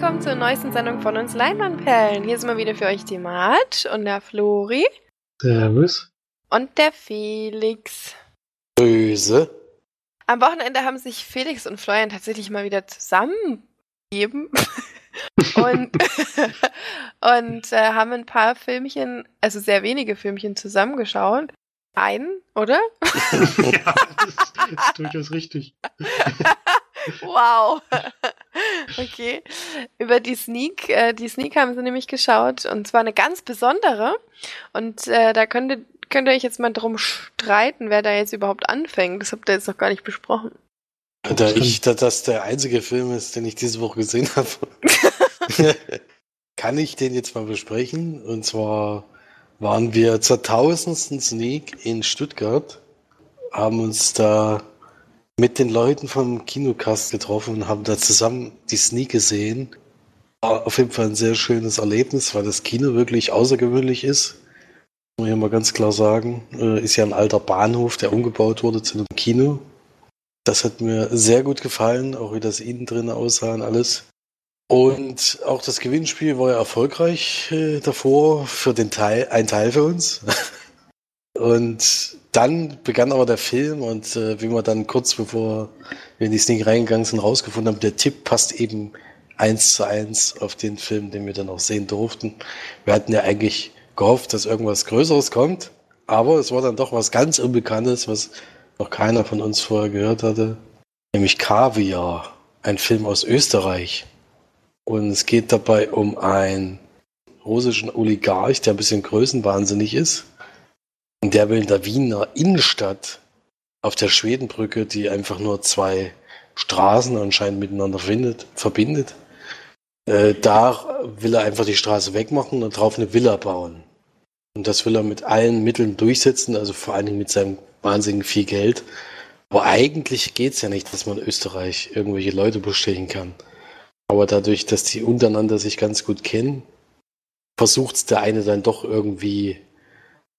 Willkommen zur neuesten Sendung von uns Leinwandperlen. Hier ist mal wieder für euch die Mart und der Flori. Servus. Und der Felix. Böse. Am Wochenende haben sich Felix und Florian tatsächlich mal wieder zusammengegeben und, und äh, haben ein paar Filmchen, also sehr wenige Filmchen zusammengeschaut. Einen, oder? ja, das ist durchaus richtig. Wow. okay. Über die Sneak, äh, die Sneak haben sie nämlich geschaut und zwar eine ganz besondere. Und äh, da könnt ihr, könnt ihr euch jetzt mal drum streiten, wer da jetzt überhaupt anfängt. Das habt ihr jetzt noch gar nicht besprochen. Da ich, da das der einzige Film ist, den ich diese Woche gesehen habe, kann ich den jetzt mal besprechen. Und zwar waren wir zur tausendsten Sneak in Stuttgart, haben uns da mit den Leuten vom Kinocast getroffen und haben da zusammen die Sneak gesehen. War auf jeden Fall ein sehr schönes Erlebnis, weil das Kino wirklich außergewöhnlich ist. Muss ich mal ganz klar sagen. Äh, ist ja ein alter Bahnhof, der umgebaut wurde zu einem Kino. Das hat mir sehr gut gefallen, auch wie das innen drin aussah und alles. Und auch das Gewinnspiel war ja erfolgreich äh, davor für den Teil, ein Teil für uns. und dann begann aber der Film und äh, wie wir dann kurz bevor wir in die Sneak reingegangen sind, rausgefunden haben, der Tipp passt eben eins zu eins auf den Film, den wir dann auch sehen durften. Wir hatten ja eigentlich gehofft, dass irgendwas Größeres kommt, aber es war dann doch was ganz Unbekanntes, was noch keiner von uns vorher gehört hatte, nämlich Kaviar, ein Film aus Österreich. Und es geht dabei um einen russischen Oligarch, der ein bisschen größenwahnsinnig ist und der will in der Wiener Innenstadt auf der Schwedenbrücke, die einfach nur zwei Straßen anscheinend miteinander findet, verbindet, äh, da will er einfach die Straße wegmachen und drauf eine Villa bauen. Und das will er mit allen Mitteln durchsetzen, also vor allen Dingen mit seinem wahnsinnig viel Geld. Aber eigentlich geht es ja nicht, dass man Österreich irgendwelche Leute bestechen kann. Aber dadurch, dass die untereinander sich ganz gut kennen, versucht der eine dann doch irgendwie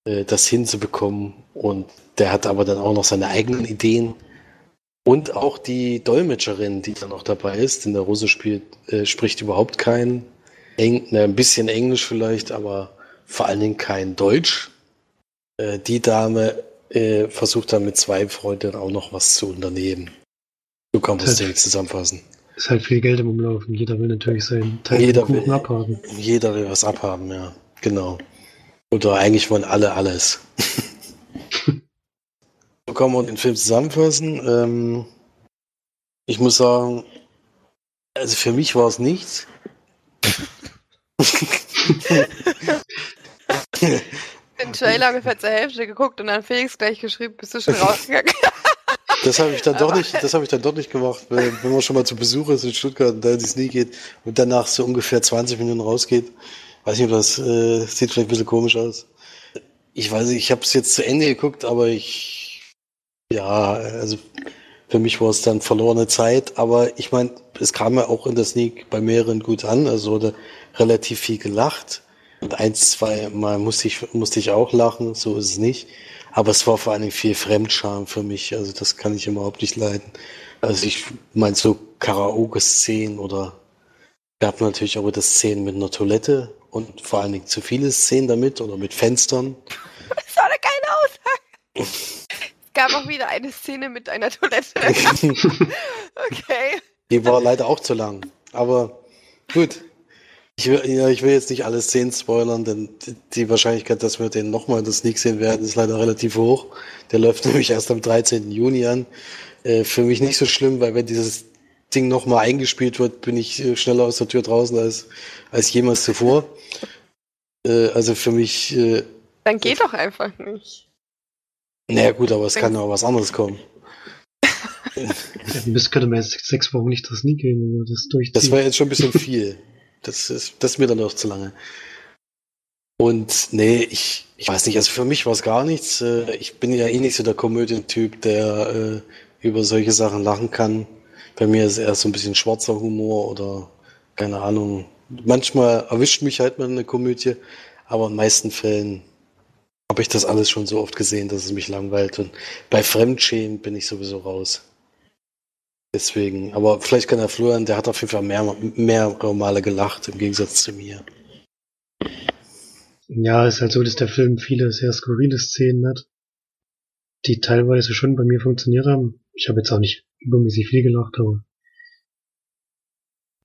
äh, das hinzubekommen. Und der hat aber dann auch noch seine eigenen Ideen. Und auch die Dolmetscherin, die dann noch dabei ist, denn der Russe spielt, äh, spricht überhaupt kein Eng, ne, ein bisschen Englisch vielleicht, aber vor allen Dingen kein Deutsch. Äh, die Dame äh, versucht dann mit zwei Freunden auch noch was zu unternehmen. So kann man es halt, zusammenfassen. Ist halt viel Geld im Umlaufen. Jeder will natürlich seinen Teil jeder will, abhaben. Jeder will was abhaben, ja. Genau. Oder eigentlich wollen alle alles. so kann man den Film zusammenfassen. Ähm, ich muss sagen, also für mich war es nichts. den Trailer ungefähr zur Hälfte geguckt und dann Felix gleich geschrieben, bist du schon rausgegangen. Das habe ich dann doch nicht, das habe ich dann doch nicht gemacht, wenn, wenn man schon mal zu Besuch ist in Stuttgart und da ins Nie geht und danach so ungefähr 20 Minuten rausgeht. Weiß nicht, ob das äh, sieht vielleicht ein bisschen komisch aus. Ich weiß nicht, ich habe es jetzt zu Ende geguckt, aber ich, ja, also für mich war es dann verlorene Zeit. Aber ich meine, es kam ja auch in der Sneak bei mehreren gut an. Also wurde relativ viel gelacht. Und ein, zwei Mal musste ich, musste ich auch lachen, so ist es nicht. Aber es war vor allen Dingen viel Fremdscham für mich. Also das kann ich überhaupt nicht leiden. Also ich meine so Karaoke-Szenen oder gab natürlich auch wieder Szenen mit einer Toilette und vor allen Dingen zu viele Szenen damit oder mit Fenstern. Das war eine geile Aussage. es gab auch wieder eine Szene mit einer Toilette. okay. Die war leider auch zu lang. Aber gut. Ich will, ja, ich will jetzt nicht alle Szenen spoilern, denn die Wahrscheinlichkeit, dass wir den nochmal in der Sneak sehen werden, ist leider relativ hoch. Der läuft nämlich erst am 13. Juni an. Äh, für mich nicht so schlimm, weil wenn dieses Ding nochmal eingespielt wird, bin ich äh, schneller aus der Tür draußen als, als jemals zuvor. Äh, also für mich. Äh, Dann geht doch einfach nicht. Naja, gut, aber es kann ja auch was anderes kommen. bis könnte man jetzt sechs Wochen nicht das nie gehen, wenn man das durchzieht. Das war jetzt schon ein bisschen viel. Das ist, das ist mir dann auch zu lange. Und nee, ich, ich weiß nicht, also für mich war es gar nichts. Äh, ich bin ja eh nicht so der Komödientyp, der äh, über solche Sachen lachen kann. Bei mir ist eher so ein bisschen schwarzer Humor oder keine Ahnung. Manchmal erwischt mich halt mal eine Komödie, aber in meisten Fällen habe ich das alles schon so oft gesehen, dass es mich langweilt. Und bei Fremdschämen bin ich sowieso raus. Deswegen, aber vielleicht kann der Florian, der hat auf jeden Fall mehr, mehrere Male gelacht im Gegensatz zu mir. Ja, ist halt so, dass der Film viele sehr skurrile Szenen hat, die teilweise schon bei mir funktioniert haben. Ich habe jetzt auch nicht übermäßig viel gelacht, aber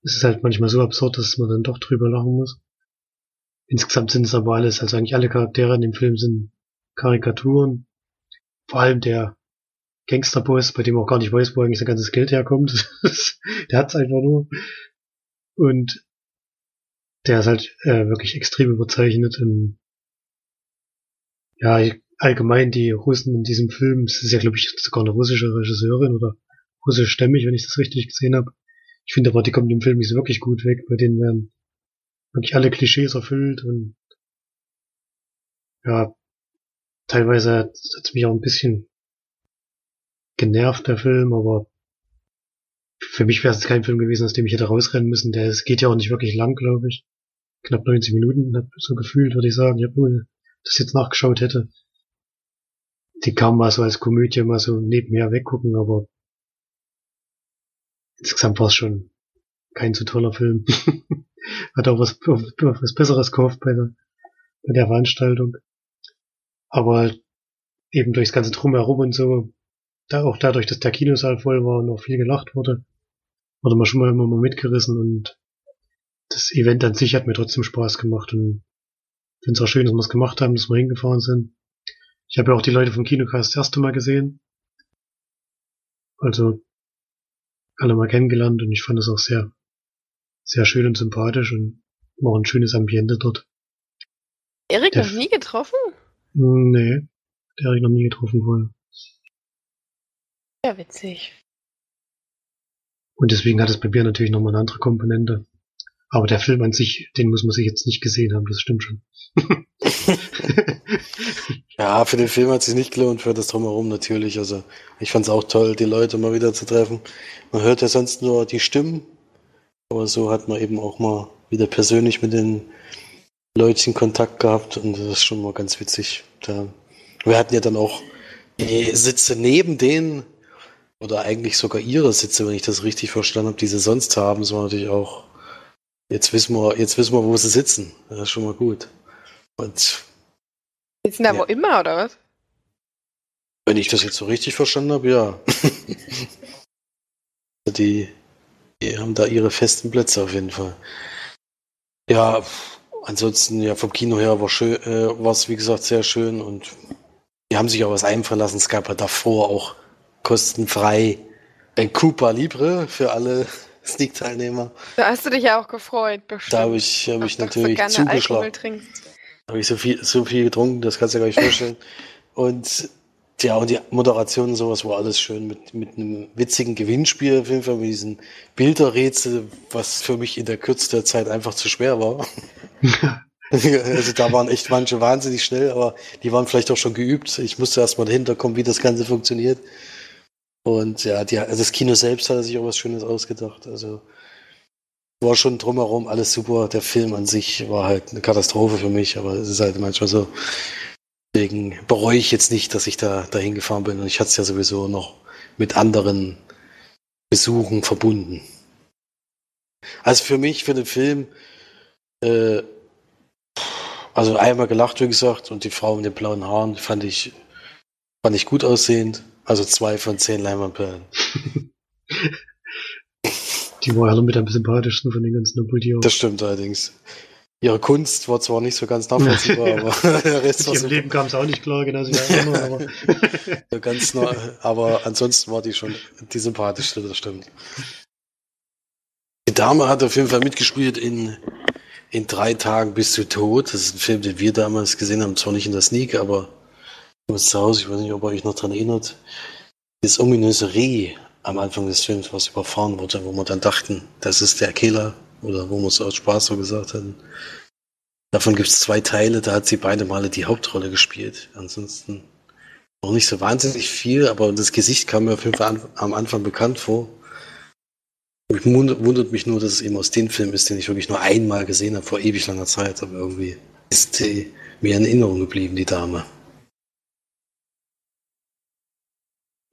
es ist halt manchmal so absurd, dass man dann doch drüber lachen muss. Insgesamt sind es aber alles, also eigentlich alle Charaktere in dem Film sind Karikaturen. Vor allem der Gangsterboss, bei dem auch gar nicht weiß, wo eigentlich sein ganzes Geld herkommt. der hat's einfach nur. Und der ist halt äh, wirklich extrem überzeichnet. Und ja, allgemein die Russen in diesem Film, es ist ja, glaube ich, sogar eine russische Regisseurin oder russischstämmig, wenn ich das richtig gesehen habe. Ich finde aber, die kommt im Film nicht so wirklich gut weg. Bei denen werden wirklich alle Klischees erfüllt und ja, teilweise hat es mich auch ein bisschen genervt, der Film, aber für mich wäre es kein Film gewesen, aus dem ich hätte rausrennen müssen. Der es geht ja auch nicht wirklich lang, glaube ich. Knapp 90 Minuten, so gefühlt, würde ich sagen. Ich habe nur das jetzt nachgeschaut hätte. Die kam mal so als Komödie mal so nebenher weggucken, aber insgesamt war es schon kein so toller Film. Hat auch was, was Besseres gehofft bei der, bei der Veranstaltung. Aber eben durchs ganze Drumherum und so, da auch dadurch, dass der Kinosaal voll war und auch viel gelacht wurde, wurde man schon mal immer mal mitgerissen und das Event an sich hat mir trotzdem Spaß gemacht und finde es auch schön, dass wir es gemacht haben, dass wir hingefahren sind. Ich habe ja auch die Leute vom Kinocast das erste Mal gesehen. Also alle mal kennengelernt und ich fand es auch sehr, sehr schön und sympathisch und war ein schönes Ambiente dort. Erik der noch nie getroffen? Nee, der ich noch nie getroffen vorher. Ja, witzig. Und deswegen hat es bei mir natürlich nochmal eine andere Komponente. Aber der Film an sich, den muss man sich jetzt nicht gesehen haben, das stimmt schon. ja, für den Film hat sich nicht gelohnt, für das Drumherum natürlich. Also ich fand es auch toll, die Leute mal wieder zu treffen. Man hört ja sonst nur die Stimmen, aber so hat man eben auch mal wieder persönlich mit den Leuten Kontakt gehabt und das ist schon mal ganz witzig. Da, wir hatten ja dann auch die Sitze neben denen oder eigentlich sogar ihre Sitze, wenn ich das richtig verstanden habe, die sie sonst haben, so natürlich auch. Jetzt wissen wir, jetzt wissen wir, wo sie sitzen. Das ist schon mal gut. Und sitzen da ja. wo immer, oder was? Wenn ich das jetzt so richtig verstanden habe, ja. die, die haben da ihre festen Plätze auf jeden Fall. Ja, ansonsten, ja, vom Kino her war schön, äh, war es wie gesagt sehr schön und die haben sich auch was einfallen lassen. Es gab ja davor auch kostenfrei ein Cooper Libre für alle Sneak-Teilnehmer. Da hast du dich ja auch gefreut, bestimmt. Da habe ich, hab ich natürlich zugeschlagen. Habe ich so viel, so viel getrunken, das kannst du dir gar nicht vorstellen. und ja, und die Moderation und sowas war alles schön mit, mit einem witzigen Gewinnspiel, auf jeden Fall mit diesen Bilderrätsel, was für mich in der Kürze der Zeit einfach zu schwer war. also da waren echt manche wahnsinnig schnell, aber die waren vielleicht auch schon geübt. Ich musste erstmal dahinter kommen, wie das Ganze funktioniert. Und ja, die, also das Kino selbst hat sich auch was Schönes ausgedacht. Also war schon drumherum alles super. Der Film an sich war halt eine Katastrophe für mich, aber es ist halt manchmal so. Deswegen bereue ich jetzt nicht, dass ich da dahin gefahren bin. Und ich hatte es ja sowieso noch mit anderen Besuchen verbunden. Also für mich, für den Film, äh, also einmal gelacht, wie gesagt, und die Frau mit den blauen Haaren fand ich, fand ich gut aussehend. Also zwei von zehn Leinwandperlen. die war ja mit am sympathischsten von den ganzen, auch. Das stimmt allerdings. Ihre Kunst war zwar nicht so ganz nachvollziehbar, ja. aber der Rest war. Im Leben kam es auch nicht klar, genau wie immer, aber. ganz nah, aber ansonsten war die schon die sympathischste, das stimmt. Die Dame hat auf jeden Fall mitgespielt in, in drei Tagen bis zu Tod. Das ist ein Film, den wir damals gesehen haben, zwar nicht in der Sneak, aber muss zu Hause, ich weiß nicht, ob ihr euch noch daran erinnert, das ominöse Reh am Anfang des Films, was überfahren wurde, wo wir dann dachten, das ist der Killer, oder wo wir es aus Spaß so gesagt hatten. Davon gibt es zwei Teile, da hat sie beide Male die Hauptrolle gespielt. Ansonsten noch nicht so wahnsinnig viel, aber das Gesicht kam mir auf jeden Fall am Anfang bekannt vor. Mich wundert mich nur, dass es eben aus dem Film ist, den ich wirklich nur einmal gesehen habe, vor ewig langer Zeit, aber irgendwie ist die mir in Erinnerung geblieben, die Dame.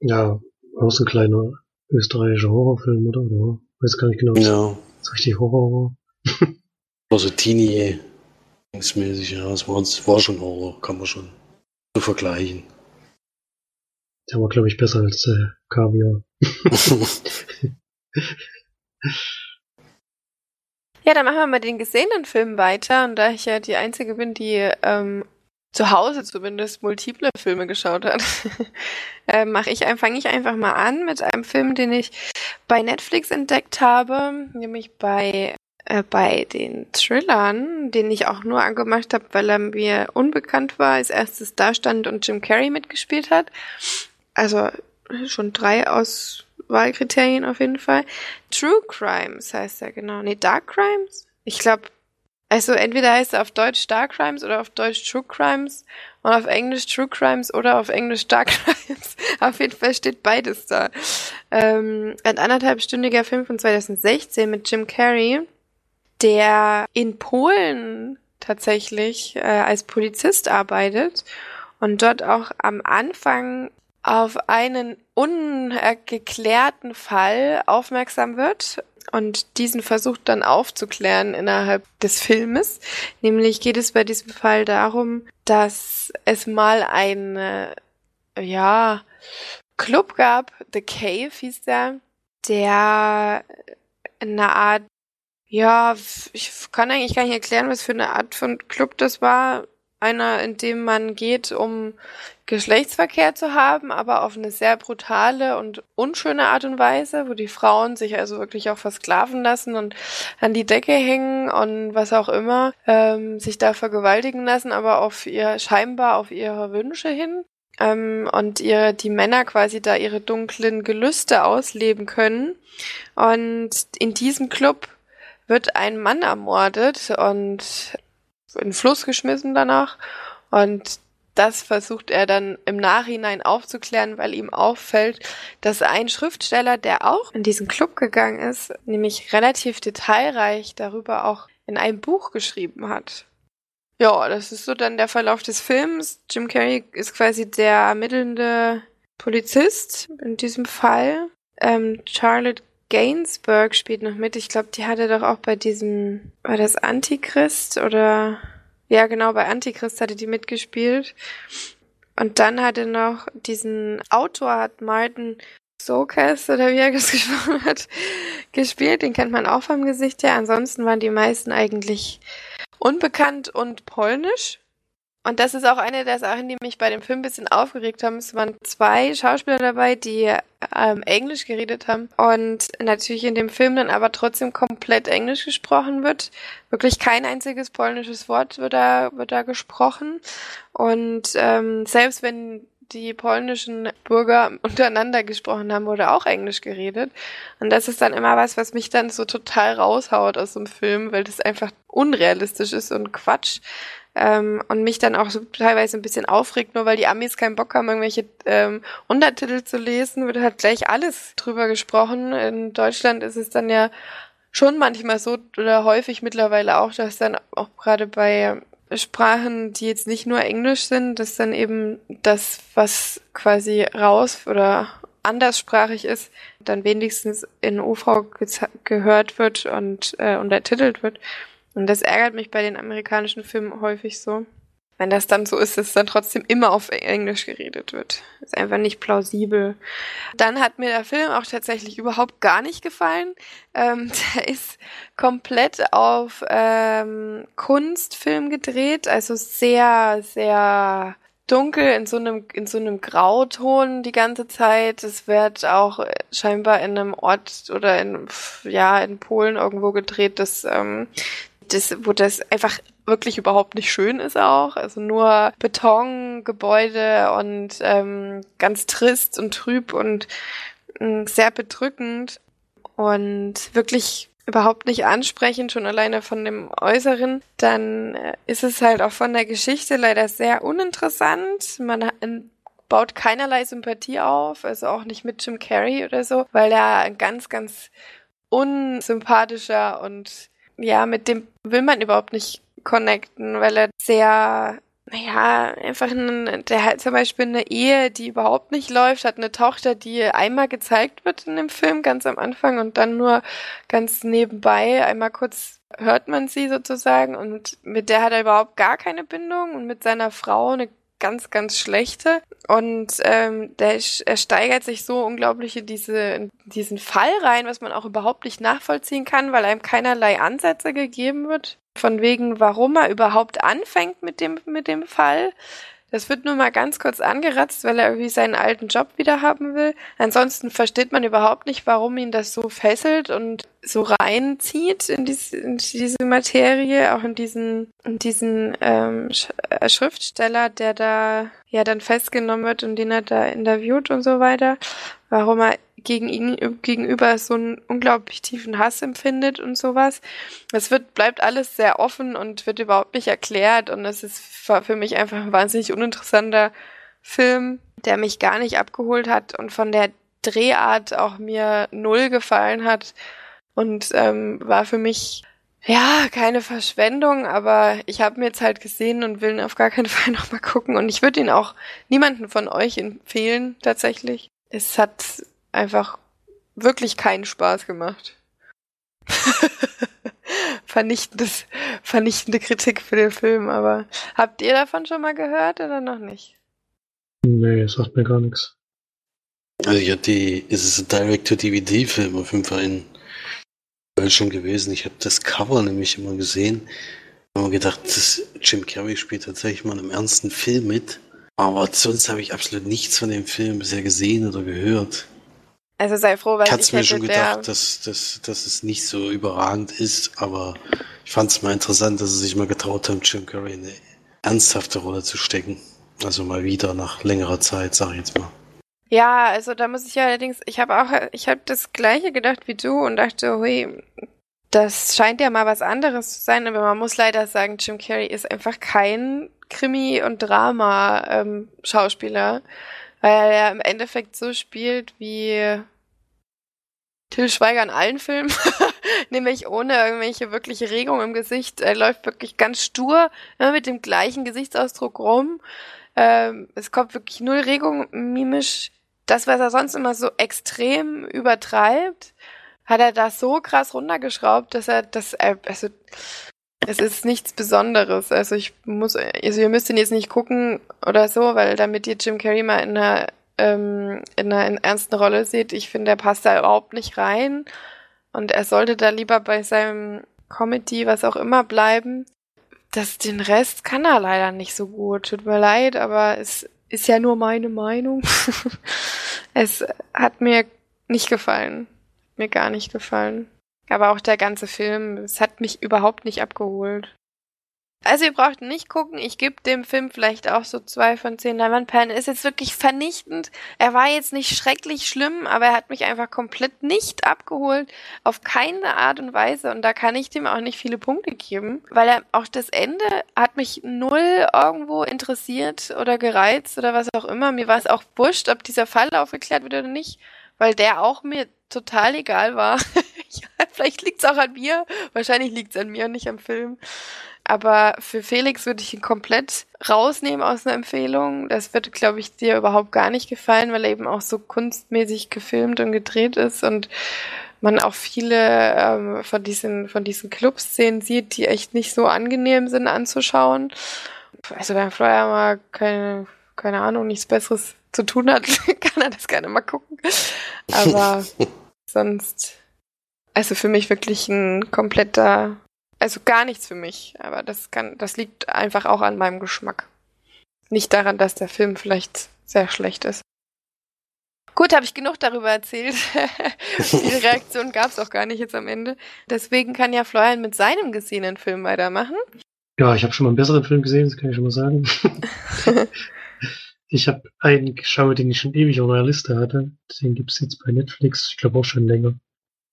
Ja, auch so ein kleiner österreichischer Horrorfilm, oder? oder? Weiß gar nicht genau. Ja. Ist richtig Horror. War so teenie mäßig ja. Es war, es war schon Horror, kann man schon so vergleichen. Der war, glaube ich, besser als äh, Kaviar. Ja, dann machen wir mal den gesehenen Film weiter. Und da ich ja die Einzige bin, die ähm, zu Hause zumindest multiple Filme geschaut hat, äh, mache ich, fange ich einfach mal an mit einem Film, den ich bei Netflix entdeckt habe, nämlich bei äh, bei den Thrillern, den ich auch nur angemacht habe, weil er mir unbekannt war, als erstes da stand und Jim Carrey mitgespielt hat. Also schon drei Auswahlkriterien auf jeden Fall. True Crimes heißt er genau. Nee, Dark Crimes? Ich glaube, also entweder heißt er auf Deutsch Dark Crimes oder auf Deutsch True Crimes und auf Englisch True Crimes oder auf Englisch Dark Crimes. auf jeden Fall steht beides da. Ähm, ein anderthalbstündiger Film von 2016 mit Jim Carrey, der in Polen tatsächlich äh, als Polizist arbeitet und dort auch am Anfang auf einen ungeklärten Fall aufmerksam wird und diesen versucht dann aufzuklären innerhalb des Filmes. Nämlich geht es bei diesem Fall darum, dass es mal einen, ja, Club gab, The Cave hieß der, der eine Art, ja, ich kann eigentlich gar nicht erklären, was für eine Art von Club das war einer, in dem man geht, um Geschlechtsverkehr zu haben, aber auf eine sehr brutale und unschöne Art und Weise, wo die Frauen sich also wirklich auch versklaven lassen und an die Decke hängen und was auch immer, ähm, sich da vergewaltigen lassen, aber auf ihr, scheinbar auf ihre Wünsche hin. Ähm, und ihr, die Männer quasi da ihre dunklen Gelüste ausleben können. Und in diesem Club wird ein Mann ermordet und in den Fluss geschmissen danach. Und das versucht er dann im Nachhinein aufzuklären, weil ihm auffällt, dass ein Schriftsteller, der auch in diesen Club gegangen ist, nämlich relativ detailreich darüber auch in einem Buch geschrieben hat. Ja, das ist so dann der Verlauf des Films. Jim Carrey ist quasi der ermittelnde Polizist in diesem Fall. Ähm, Charlotte Gainsbourg spielt noch mit. Ich glaube, die hatte doch auch bei diesem, war das Antichrist oder, ja genau, bei Antichrist hatte die mitgespielt. Und dann hatte noch diesen Autor, hat Martin Sokas oder wie er das gesprochen hat, gespielt. Den kennt man auch vom Gesicht her. Ansonsten waren die meisten eigentlich unbekannt und polnisch. Und das ist auch eine der Sachen, die mich bei dem Film ein bisschen aufgeregt haben. Es waren zwei Schauspieler dabei, die ähm, Englisch geredet haben und natürlich in dem Film dann aber trotzdem komplett Englisch gesprochen wird. Wirklich kein einziges polnisches Wort wird da, wird da gesprochen. Und ähm, selbst wenn die polnischen Bürger untereinander gesprochen haben, wurde auch Englisch geredet. Und das ist dann immer was, was mich dann so total raushaut aus dem Film, weil das einfach unrealistisch ist und Quatsch. Ähm, und mich dann auch so teilweise ein bisschen aufregt, nur weil die Amis keinen Bock haben, irgendwelche ähm, Untertitel zu lesen, wird halt gleich alles drüber gesprochen. In Deutschland ist es dann ja schon manchmal so oder häufig mittlerweile auch, dass dann auch gerade bei Sprachen, die jetzt nicht nur Englisch sind, dass dann eben das, was quasi raus oder anderssprachig ist, dann wenigstens in UV gehört wird und äh, untertitelt wird. Und das ärgert mich bei den amerikanischen Filmen häufig so. Wenn das dann so ist, dass dann trotzdem immer auf Englisch geredet wird. ist einfach nicht plausibel. Dann hat mir der Film auch tatsächlich überhaupt gar nicht gefallen. Ähm, der ist komplett auf ähm, Kunstfilm gedreht, also sehr, sehr dunkel in so einem in so einem Grauton die ganze Zeit. Es wird auch scheinbar in einem Ort oder in ja in Polen irgendwo gedreht, das ähm, das, wo das einfach wirklich überhaupt nicht schön ist auch. Also nur Beton, Gebäude und ähm, ganz trist und trüb und äh, sehr bedrückend und wirklich überhaupt nicht ansprechend, schon alleine von dem Äußeren, dann äh, ist es halt auch von der Geschichte leider sehr uninteressant. Man baut keinerlei Sympathie auf, also auch nicht mit Jim Carrey oder so, weil er ein ganz, ganz unsympathischer und ja, mit dem will man überhaupt nicht connecten, weil er sehr, ja, einfach ein, der hat zum Beispiel eine Ehe, die überhaupt nicht läuft, hat eine Tochter, die einmal gezeigt wird in dem Film, ganz am Anfang und dann nur ganz nebenbei, einmal kurz hört man sie sozusagen und mit der hat er überhaupt gar keine Bindung und mit seiner Frau eine ganz, ganz schlechte. Und ähm, der, er steigert sich so unglaublich in, diese, in diesen Fall rein, was man auch überhaupt nicht nachvollziehen kann, weil einem keinerlei Ansätze gegeben wird. Von wegen, warum er überhaupt anfängt mit dem, mit dem Fall. Das wird nur mal ganz kurz angeratzt, weil er irgendwie seinen alten Job wieder haben will. Ansonsten versteht man überhaupt nicht, warum ihn das so fesselt und so reinzieht in, dies, in diese Materie, auch in diesen, in diesen ähm, äh, Schriftsteller, der da ja dann festgenommen wird und den er da interviewt und so weiter. Warum er gegen ihn gegenüber so einen unglaublich tiefen Hass empfindet und sowas. Es wird, bleibt alles sehr offen und wird überhaupt nicht erklärt und es ist für mich einfach ein wahnsinnig uninteressanter Film, der mich gar nicht abgeholt hat und von der Drehart auch mir null gefallen hat und ähm, war für mich ja, keine Verschwendung, aber ich habe mir jetzt halt gesehen und will ihn auf gar keinen Fall nochmal gucken. Und ich würde ihn auch niemanden von euch empfehlen, tatsächlich. Es hat einfach wirklich keinen Spaß gemacht. Vernichtendes, vernichtende Kritik für den Film, aber habt ihr davon schon mal gehört oder noch nicht? Nee, sagt mir gar nichts. Also ja, die, ist es ein Direct-to-DVD-Film auf jeden Fall in Deutschland gewesen. Ich habe das Cover nämlich immer gesehen. Ich habe gedacht, das Jim Carrey spielt tatsächlich mal einem ernsten Film mit. Aber sonst habe ich absolut nichts von dem Film bisher gesehen oder gehört. Also sei froh, weil ich hatte mir schon gedacht, dass, dass, dass es nicht so überragend ist, aber ich fand es mal interessant, dass sie sich mal getraut haben, Jim Curry in eine ernsthafte Rolle zu stecken. Also mal wieder nach längerer Zeit, sag ich jetzt mal. Ja, also da muss ich allerdings, ich habe auch, ich habe das gleiche gedacht wie du und dachte, hui, das scheint ja mal was anderes zu sein, aber man muss leider sagen, Jim Carrey ist einfach kein Krimi- und Drama-Schauspieler, ähm, weil er im Endeffekt so spielt wie Till Schweiger in allen Filmen, nämlich ohne irgendwelche wirkliche Regung im Gesicht. Er läuft wirklich ganz stur, immer mit dem gleichen Gesichtsausdruck rum. Ähm, es kommt wirklich null Regung mimisch. Das, was er sonst immer so extrem übertreibt, hat er da so krass runtergeschraubt, dass er das, also, es ist nichts Besonderes. Also ich muss, also ihr müsst ihn jetzt nicht gucken oder so, weil damit ihr Jim Carrey mal in einer ähm, in einer in ernsten Rolle sieht. Ich finde, er passt da überhaupt nicht rein. Und er sollte da lieber bei seinem Comedy, was auch immer, bleiben. Das, den Rest kann er leider nicht so gut. Tut mir leid, aber es ist ja nur meine Meinung. es hat mir nicht gefallen. Mir gar nicht gefallen. Aber auch der ganze Film, es hat mich überhaupt nicht abgeholt. Also ihr braucht nicht gucken, ich gebe dem Film vielleicht auch so zwei von zehn Leinwandperlen. Ist jetzt wirklich vernichtend. Er war jetzt nicht schrecklich schlimm, aber er hat mich einfach komplett nicht abgeholt. Auf keine Art und Weise. Und da kann ich dem auch nicht viele Punkte geben. Weil er auch das Ende hat mich null irgendwo interessiert oder gereizt oder was auch immer. Mir war es auch wurscht, ob dieser Fall aufgeklärt wird oder nicht. Weil der auch mir total egal war. ja, vielleicht liegt's auch an mir. Wahrscheinlich liegt's an mir und nicht am Film. Aber für Felix würde ich ihn komplett rausnehmen aus einer Empfehlung. Das wird, glaube ich, dir überhaupt gar nicht gefallen, weil er eben auch so kunstmäßig gefilmt und gedreht ist und man auch viele ähm, von diesen von diesen Clubszenen sieht, die echt nicht so angenehm sind anzuschauen. Also wenn Flyer mal keine keine Ahnung nichts Besseres zu tun hat, kann er das gerne mal gucken. Aber sonst also für mich wirklich ein kompletter also gar nichts für mich, aber das kann, das liegt einfach auch an meinem Geschmack. Nicht daran, dass der Film vielleicht sehr schlecht ist. Gut, habe ich genug darüber erzählt. Die Reaktion gab es auch gar nicht jetzt am Ende. Deswegen kann ja Florian mit seinem gesehenen Film weitermachen. Ja, ich habe schon mal einen besseren Film gesehen, das kann ich schon mal sagen. ich habe einen geschaut, den ich schon ewig auf meiner Liste hatte. Den gibt's jetzt bei Netflix, ich glaube auch schon länger.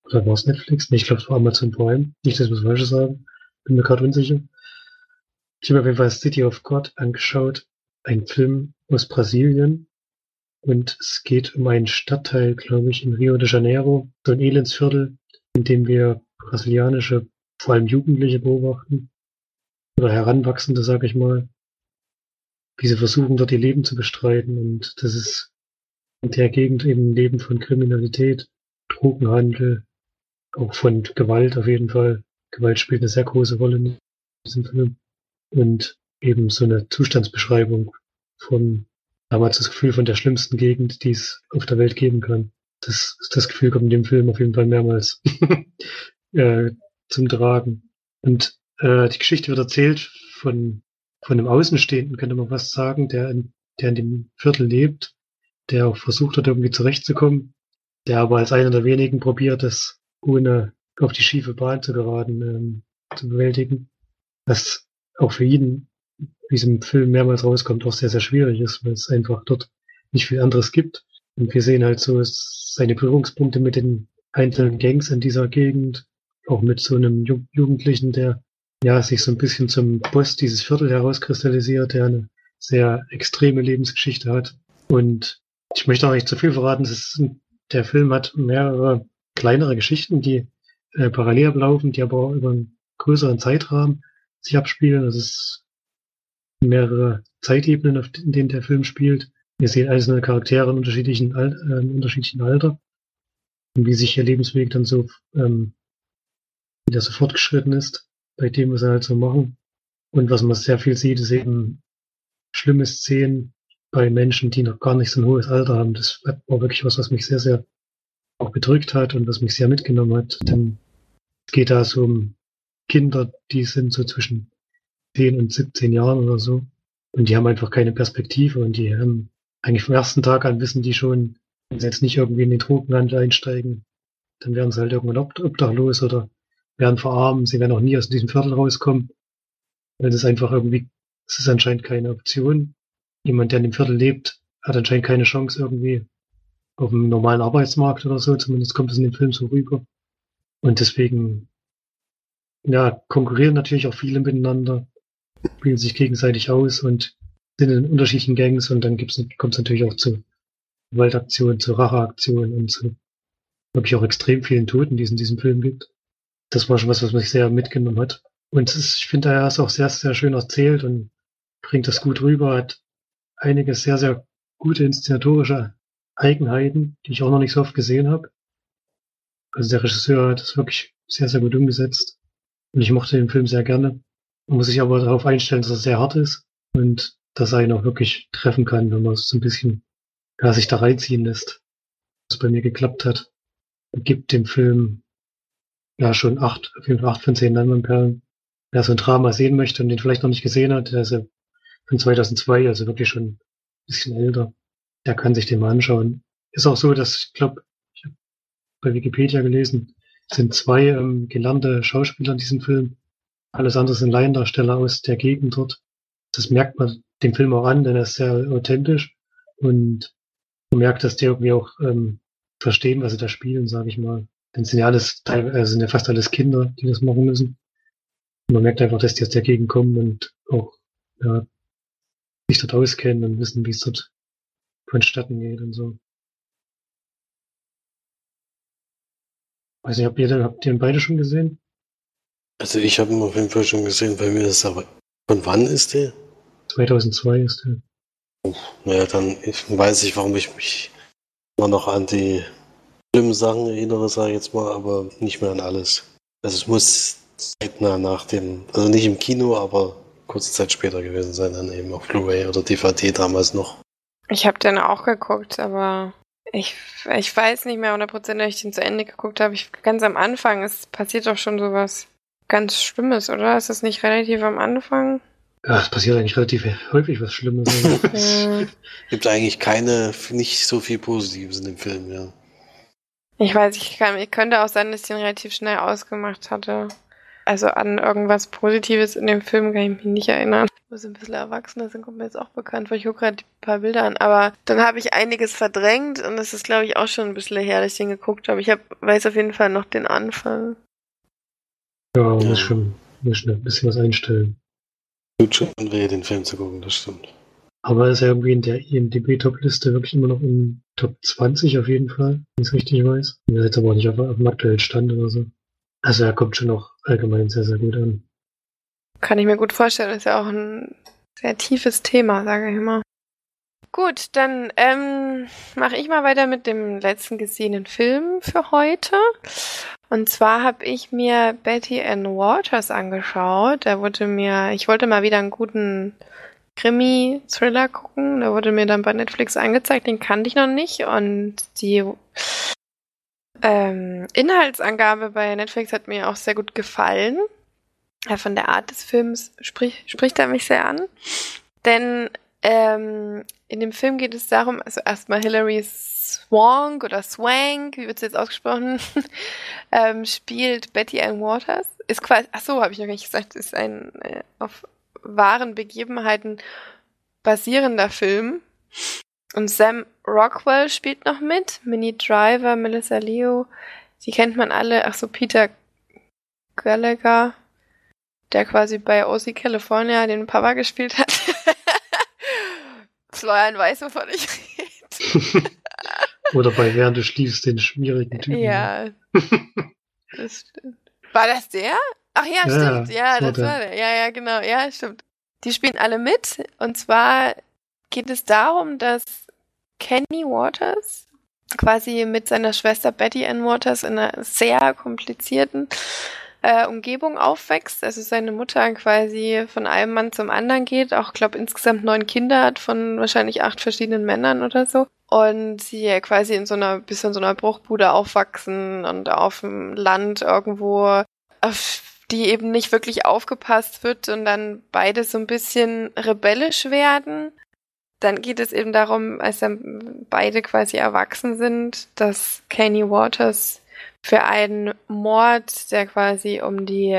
Oder war es Netflix? Nee, ich glaube, es war Amazon Prime. Nicht, dass ich was Falsches sagen. Bin mir gerade unsicher. Ich habe auf jeden Fall City of God angeschaut. Ein Film aus Brasilien. Und es geht um einen Stadtteil, glaube ich, in Rio de Janeiro. So ein Elendsviertel, in dem wir brasilianische, vor allem Jugendliche beobachten. Oder Heranwachsende, sag ich mal. wie sie versuchen, dort ihr Leben zu bestreiten. Und das ist in der Gegend eben ein Leben von Kriminalität, Drogenhandel, auch von Gewalt auf jeden Fall. Gewalt spielt eine sehr große Rolle in diesem Film. Und eben so eine Zustandsbeschreibung von damals das Gefühl von der schlimmsten Gegend, die es auf der Welt geben kann. Das, das Gefühl kommt in dem Film auf jeden Fall mehrmals äh, zum Tragen. Und äh, die Geschichte wird erzählt von, von einem Außenstehenden, könnte man fast sagen, der in, der in dem Viertel lebt, der auch versucht hat, irgendwie zurechtzukommen, der aber als einer der wenigen probiert, das ohne auf die schiefe Bahn zu geraten, ähm, zu bewältigen. Was auch für ihn, wie es im Film mehrmals rauskommt, auch sehr, sehr schwierig ist, weil es einfach dort nicht viel anderes gibt. Und wir sehen halt so seine Berührungspunkte mit den einzelnen Gangs in dieser Gegend, auch mit so einem Jugendlichen, der ja sich so ein bisschen zum Boss dieses Viertel herauskristallisiert, der eine sehr extreme Lebensgeschichte hat. Und ich möchte auch nicht zu viel verraten. Ist, der Film hat mehrere kleinere Geschichten, die äh, parallel ablaufen, die aber auch über einen größeren Zeitrahmen sich abspielen. Das ist mehrere Zeitebenen, in denen der Film spielt. Wir sehen einzelne Charaktere in unterschiedlichen, Al äh, unterschiedlichen Alter und wie sich ihr Lebensweg dann so, ähm, wie der so fortgeschritten ist, bei dem, was sie halt so machen. Und was man sehr viel sieht, ist eben schlimme Szenen bei Menschen, die noch gar nicht so ein hohes Alter haben. Das war wirklich was, was mich sehr, sehr auch bedrückt hat und was mich sehr mitgenommen hat. Denn es geht da so um Kinder, die sind so zwischen 10 und 17 Jahren oder so. Und die haben einfach keine Perspektive und die haben eigentlich vom ersten Tag an wissen die schon, wenn sie jetzt nicht irgendwie in den Drogenhandel einsteigen, dann werden sie halt irgendwann obdachlos oder werden verarmen. Sie werden auch nie aus diesem Viertel rauskommen, weil das einfach irgendwie, es ist anscheinend keine Option. Jemand, der in dem Viertel lebt, hat anscheinend keine Chance irgendwie auf dem normalen Arbeitsmarkt oder so. Zumindest kommt es in dem Film so rüber. Und deswegen, ja, konkurrieren natürlich auch viele miteinander, spielen sich gegenseitig aus und sind in unterschiedlichen Gangs und dann kommt es natürlich auch zu Gewaltaktionen, zu Racheaktionen und zu wirklich auch extrem vielen Toten, die es in diesem Film gibt. Das war schon was, was mich sehr mitgenommen hat. Und ist, ich finde, er ist auch sehr, sehr schön erzählt und bringt das gut rüber, hat einige sehr, sehr gute inszenatorische Eigenheiten, die ich auch noch nicht so oft gesehen habe. Also der Regisseur hat das wirklich sehr, sehr gut umgesetzt. Und ich mochte den Film sehr gerne. Man muss sich aber darauf einstellen, dass er sehr hart ist und dass er ihn auch wirklich treffen kann, wenn man so ein bisschen ja, sich da reinziehen lässt. Was bei mir geklappt hat. Gibt dem Film ja schon acht, auf jeden Fall acht von zehn Leinwandperlen. Wer so ein Drama sehen möchte und den vielleicht noch nicht gesehen hat, der ist ja von 2002, also wirklich schon ein bisschen älter. Der kann sich den mal anschauen. Ist auch so, dass ich glaube, ich habe bei Wikipedia gelesen, sind zwei ähm, gelernte Schauspieler in diesem Film. Alles andere sind Laiendarsteller aus der Gegend dort. Das merkt man dem Film auch an, denn er ist sehr authentisch und man merkt, dass die irgendwie auch ähm, verstehen, was sie da spielen, sage ich mal. Denn sind ja alles, äh, sind ja fast alles Kinder, die das machen müssen. Und man merkt einfach, dass die aus der Gegend kommen und auch ja, sich dort auskennen und wissen, wie es dort vonstatten geht und so. Weiß nicht, habt ihr, habt ihr den beide schon gesehen? Also ich habe ihn auf jeden Fall schon gesehen, bei mir ist aber. Von wann ist der? 2002 ist der. Oh, naja, dann weiß ich, warum ich mich immer noch an die schlimmen Sachen erinnere, sage ich jetzt mal, aber nicht mehr an alles. Also es muss zeitnah nach dem, also nicht im Kino, aber kurze Zeit später gewesen sein, dann eben auf Blu-ray oder DVD damals noch. Ich habe den auch geguckt, aber ich, ich weiß nicht mehr 100%, ob ich den zu Ende geguckt habe. Ich, ganz am Anfang, es passiert doch schon sowas ganz Schlimmes, oder? Ist das nicht relativ am Anfang? Ja, es passiert eigentlich relativ häufig was Schlimmes. es gibt eigentlich keine, nicht so viel Positives in dem Film, ja. Ich weiß, ich, kann, ich könnte auch sein, dass ich den relativ schnell ausgemacht hatte. Also an irgendwas Positives in dem Film kann ich mich nicht erinnern. Wo sie ein bisschen erwachsener sind, kommt mir jetzt auch bekannt, weil ich gucke gerade ein paar Bilder an. Aber dann habe ich einiges verdrängt und es ist, glaube ich, auch schon ein bisschen her, dass ich den geguckt habe. Ich hab, weiß auf jeden Fall noch den Anfang. Ja, man muss schon, muss schon ein bisschen was einstellen. Tut schon weh, den Film zu gucken, das stimmt. Aber er ist ja irgendwie in der IMDb-Top-Liste wirklich immer noch in Top 20 auf jeden Fall, wenn ich es richtig weiß. Er ist jetzt aber auch nicht auf, auf dem aktuellen Stand oder so. Also er kommt schon noch allgemein sehr, sehr gut an. Kann ich mir gut vorstellen, ist ja auch ein Sehr tiefes Thema, sage ich immer. Gut, dann ähm, mache ich mal weiter mit dem letzten gesehenen Film für heute. Und zwar habe ich mir Betty Ann Waters angeschaut. Da wurde mir, ich wollte mal wieder einen guten Krimi-Thriller gucken. Da wurde mir dann bei Netflix angezeigt, den kannte ich noch nicht. Und die ähm, Inhaltsangabe bei Netflix hat mir auch sehr gut gefallen. Ja, von der Art des Films sprich, spricht er mich sehr an. Denn ähm, in dem Film geht es darum, also erstmal Hilary Swank oder Swank, wie wird es jetzt ausgesprochen, ähm, spielt Betty Ann Waters. Ist quasi, ach so, habe ich noch nicht gesagt, ist ein äh, auf wahren Begebenheiten basierender Film. Und Sam Rockwell spielt noch mit, Minnie Driver, Melissa Leo, die kennt man alle, ach so, Peter Gallagher, der quasi bei OC California den Papa gespielt hat. Florian weiß, wovon ich rede. Oder bei Während du schliefst, den schwierigen Typen. Ja. das stimmt. War das der? Ach ja, ja stimmt. Ja, das, das war der. Ja, ja, genau. Ja, stimmt. Die spielen alle mit. Und zwar geht es darum, dass Kenny Waters quasi mit seiner Schwester Betty Ann Waters in einer sehr komplizierten äh, Umgebung aufwächst. Also seine Mutter quasi von einem Mann zum anderen geht, auch glaube insgesamt neun Kinder hat von wahrscheinlich acht verschiedenen Männern oder so. Und sie quasi in so einer bisschen so einer Bruchbude aufwachsen und auf dem Land irgendwo, auf die eben nicht wirklich aufgepasst wird und dann beide so ein bisschen rebellisch werden. Dann geht es eben darum, als dann beide quasi erwachsen sind, dass Kenny Waters für einen Mord, der quasi um die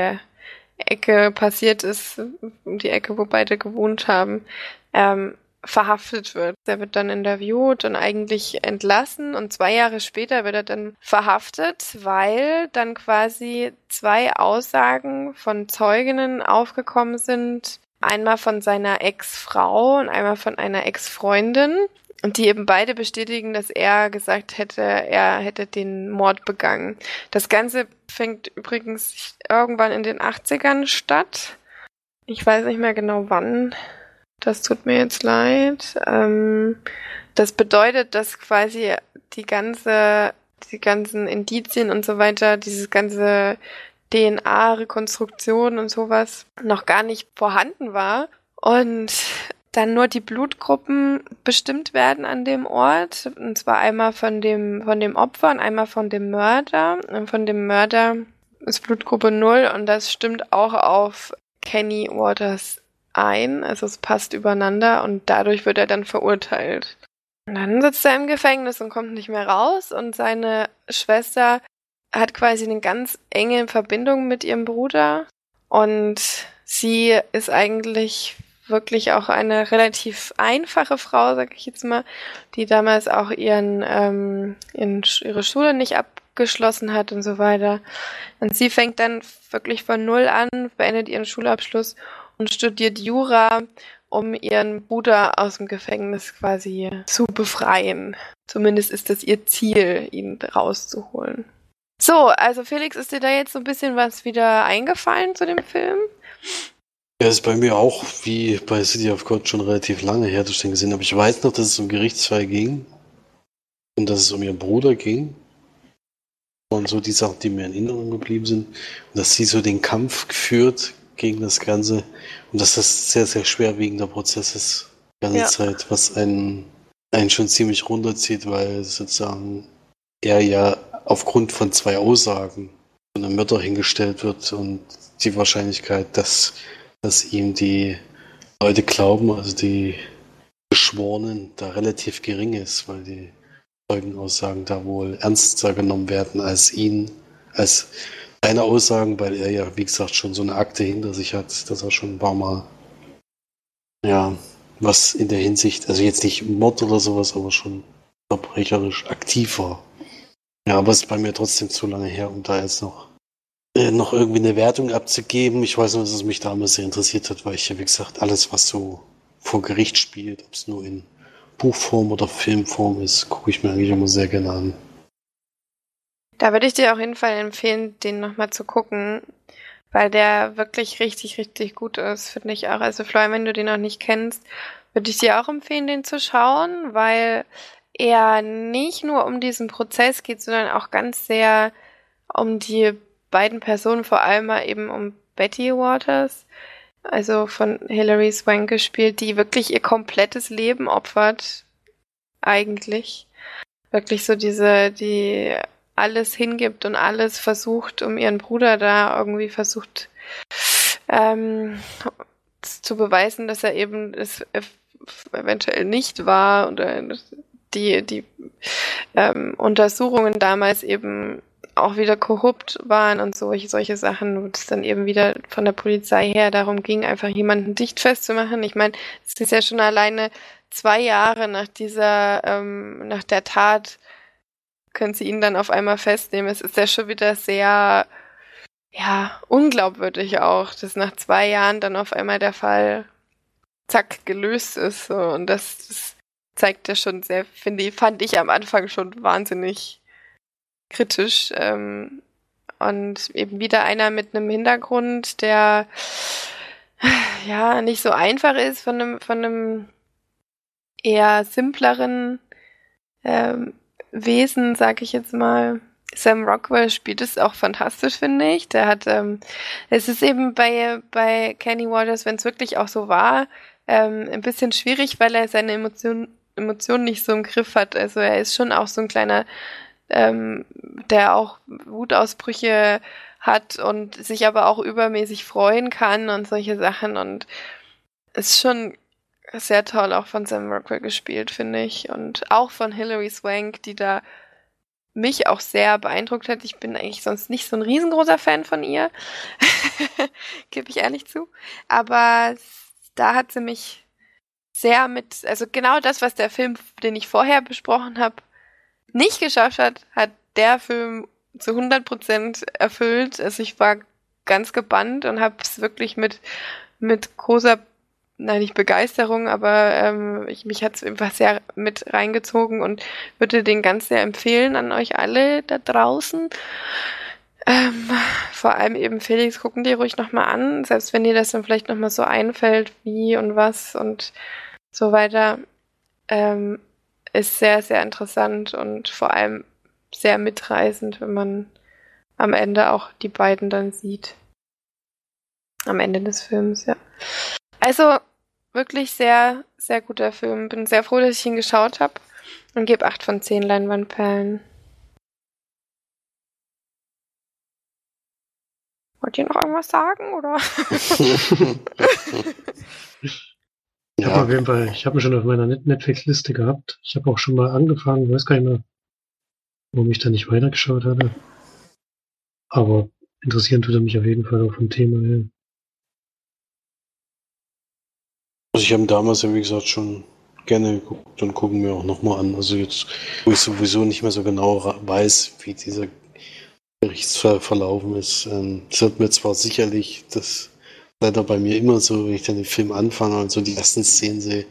Ecke passiert ist, um die Ecke, wo beide gewohnt haben, ähm, verhaftet wird. Er wird dann interviewt und eigentlich entlassen und zwei Jahre später wird er dann verhaftet, weil dann quasi zwei Aussagen von Zeuginnen aufgekommen sind. Einmal von seiner Ex-Frau und einmal von einer Ex-Freundin. Und die eben beide bestätigen, dass er gesagt hätte, er hätte den Mord begangen. Das Ganze fängt übrigens irgendwann in den 80ern statt. Ich weiß nicht mehr genau wann. Das tut mir jetzt leid. Ähm, das bedeutet, dass quasi die ganze, die ganzen Indizien und so weiter, dieses ganze DNA-Rekonstruktion und sowas noch gar nicht vorhanden war. Und dann nur die Blutgruppen bestimmt werden an dem Ort. Und zwar einmal von dem, von dem Opfer und einmal von dem Mörder. Und von dem Mörder ist Blutgruppe 0 und das stimmt auch auf Kenny Waters ein. Also es passt übereinander und dadurch wird er dann verurteilt. Und dann sitzt er im Gefängnis und kommt nicht mehr raus und seine Schwester hat quasi eine ganz enge Verbindung mit ihrem Bruder und sie ist eigentlich wirklich auch eine relativ einfache Frau, sag ich jetzt mal, die damals auch ihren, ähm, ihren, ihre Schule nicht abgeschlossen hat und so weiter. Und sie fängt dann wirklich von Null an, beendet ihren Schulabschluss und studiert Jura, um ihren Bruder aus dem Gefängnis quasi zu befreien. Zumindest ist das ihr Ziel, ihn rauszuholen. So, also Felix, ist dir da jetzt so ein bisschen was wieder eingefallen zu dem Film? Er ist bei mir auch, wie bei City of God, schon relativ lange her, ich den gesehen habe. Ich weiß noch, dass es um Gerichtsfall ging und dass es um ihren Bruder ging. Und so die Sachen, die mir in Erinnerung geblieben sind. Und dass sie so den Kampf geführt gegen das Ganze. Und dass das sehr, sehr schwerwiegender Prozess ist, die ganze ja. Zeit, was einen, einen schon ziemlich runterzieht, weil sozusagen er ja aufgrund von zwei Aussagen von einem Mörder hingestellt wird und die Wahrscheinlichkeit, dass dass ihm die Leute glauben, also die Geschworenen, da relativ gering ist, weil die Zeugenaussagen da wohl ernster genommen werden als ihn, als seine Aussagen, weil er ja, wie gesagt, schon so eine Akte hinter sich hat, dass er schon ein paar Mal, ja, was in der Hinsicht, also jetzt nicht Mord oder sowas, aber schon verbrecherisch aktiv war. Ja, aber es ist bei mir trotzdem zu lange her, um da jetzt noch äh, noch irgendwie eine Wertung abzugeben. Ich weiß nur, dass es mich damals sehr interessiert hat, weil ich ja, wie gesagt, alles, was so vor Gericht spielt, ob es nur in Buchform oder Filmform ist, gucke ich mir eigentlich immer sehr gerne an. Da würde ich dir auf jeden Fall empfehlen, den nochmal zu gucken, weil der wirklich richtig, richtig gut ist, finde ich auch. Also Florian, wenn du den noch nicht kennst, würde ich dir auch empfehlen, den zu schauen, weil er nicht nur um diesen Prozess geht, sondern auch ganz sehr um die beiden Personen, vor allem eben um Betty Waters, also von Hilary Swank gespielt, die wirklich ihr komplettes Leben opfert, eigentlich. Wirklich so diese, die alles hingibt und alles versucht, um ihren Bruder da irgendwie versucht ähm, zu beweisen, dass er eben es eventuell nicht war oder die, die ähm, Untersuchungen damals eben auch wieder korrupt waren und solche, solche Sachen, wo es dann eben wieder von der Polizei her darum ging, einfach jemanden dicht festzumachen. Ich meine, es ist ja schon alleine zwei Jahre nach dieser, ähm, nach der Tat, können sie ihn dann auf einmal festnehmen. Es ist ja schon wieder sehr, ja, unglaubwürdig auch, dass nach zwei Jahren dann auf einmal der Fall zack gelöst ist. So. Und das, das zeigt ja schon sehr, finde ich, fand ich am Anfang schon wahnsinnig kritisch. Ähm, und eben wieder einer mit einem Hintergrund, der ja nicht so einfach ist, von einem, von einem eher simpleren ähm, Wesen, sag ich jetzt mal. Sam Rockwell spielt es auch fantastisch, finde ich. Der hat, ähm, es ist eben bei, bei Kenny Waters, wenn es wirklich auch so war, ähm, ein bisschen schwierig, weil er seine Emotionen Emotionen nicht so im Griff hat. Also er ist schon auch so ein kleiner ähm, der auch Wutausbrüche hat und sich aber auch übermäßig freuen kann und solche Sachen und ist schon sehr toll auch von Sam Rockwell gespielt, finde ich. Und auch von Hilary Swank, die da mich auch sehr beeindruckt hat. Ich bin eigentlich sonst nicht so ein riesengroßer Fan von ihr. Gebe ich ehrlich zu. Aber da hat sie mich sehr mit, also genau das, was der Film, den ich vorher besprochen habe, nicht geschafft hat, hat der Film zu 100% erfüllt. Also ich war ganz gebannt und habe es wirklich mit, mit großer, nein, nicht Begeisterung, aber ähm, ich, mich hat es einfach sehr mit reingezogen und würde den ganz sehr empfehlen an euch alle da draußen. Ähm, vor allem eben Felix, gucken die ruhig nochmal an, selbst wenn dir das dann vielleicht nochmal so einfällt, wie und was und so weiter. Ähm, ist sehr, sehr interessant und vor allem sehr mitreißend, wenn man am Ende auch die beiden dann sieht. Am Ende des Films, ja. Also wirklich sehr, sehr guter Film. Bin sehr froh, dass ich ihn geschaut habe und gebe 8 von 10 Leinwandperlen. Wollt ihr noch irgendwas sagen, oder? Ich ja. habe auf jeden Fall, ich habe ihn schon auf meiner Netflix-Liste gehabt. Ich habe auch schon mal angefangen, weiß gar nicht mehr, warum ich da nicht weitergeschaut hatte. Aber interessieren tut er mich auf jeden Fall auch vom Thema her. Also ich habe damals ja wie gesagt schon gerne geguckt und gucken mir auch nochmal an. Also jetzt, wo ich sowieso nicht mehr so genau weiß, wie dieser Gerichtsfall verlaufen ist. Ähm, es hat mir zwar sicherlich das leider bei mir immer so, wenn ich dann den Film anfange und so die ersten Szenen sehe,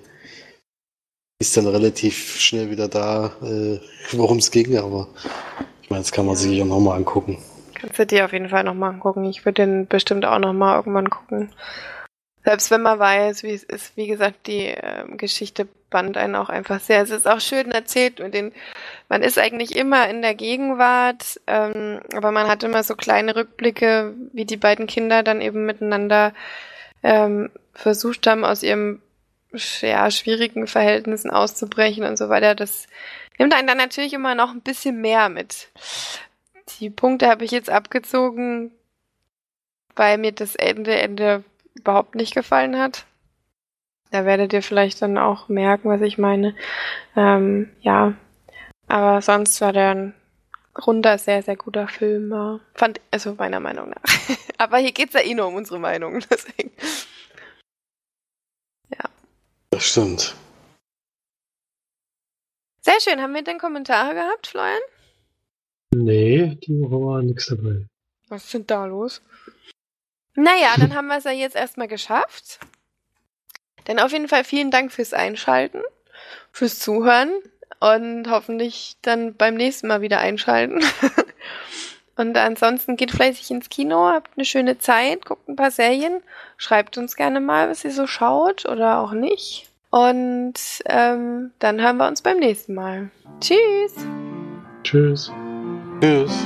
ist dann relativ schnell wieder da, äh, worum es ging, aber ich meine, das kann man sich ja nochmal angucken. Kannst du dir auf jeden Fall nochmal angucken. Ich würde den bestimmt auch nochmal irgendwann gucken. Selbst wenn man weiß, wie es ist, wie gesagt, die äh, Geschichte band einen auch einfach sehr. Es ist auch schön erzählt mit den, man ist eigentlich immer in der Gegenwart, ähm, aber man hat immer so kleine Rückblicke, wie die beiden Kinder dann eben miteinander ähm, versucht haben, aus ihrem ja, schwierigen Verhältnissen auszubrechen und so weiter. Das nimmt einen dann natürlich immer noch ein bisschen mehr mit. Die Punkte habe ich jetzt abgezogen, weil mir das Ende, Ende überhaupt nicht gefallen hat. Da werdet ihr vielleicht dann auch merken, was ich meine. Ähm, ja, aber sonst war der ein runder, sehr, sehr guter Film. Fand, also meiner Meinung nach. aber hier geht's ja eh nur um unsere Meinung, deswegen. Ja. Das stimmt. Sehr schön. Haben wir denn Kommentare gehabt, Florian? Nee, die Woche war nichts dabei. Was ist denn da los? Naja, dann haben wir es ja jetzt erstmal geschafft. Dann auf jeden Fall vielen Dank fürs Einschalten, fürs Zuhören und hoffentlich dann beim nächsten Mal wieder einschalten. Und ansonsten geht fleißig ins Kino, habt eine schöne Zeit, guckt ein paar Serien, schreibt uns gerne mal, was ihr so schaut oder auch nicht. Und ähm, dann hören wir uns beim nächsten Mal. Tschüss. Tschüss. Tschüss.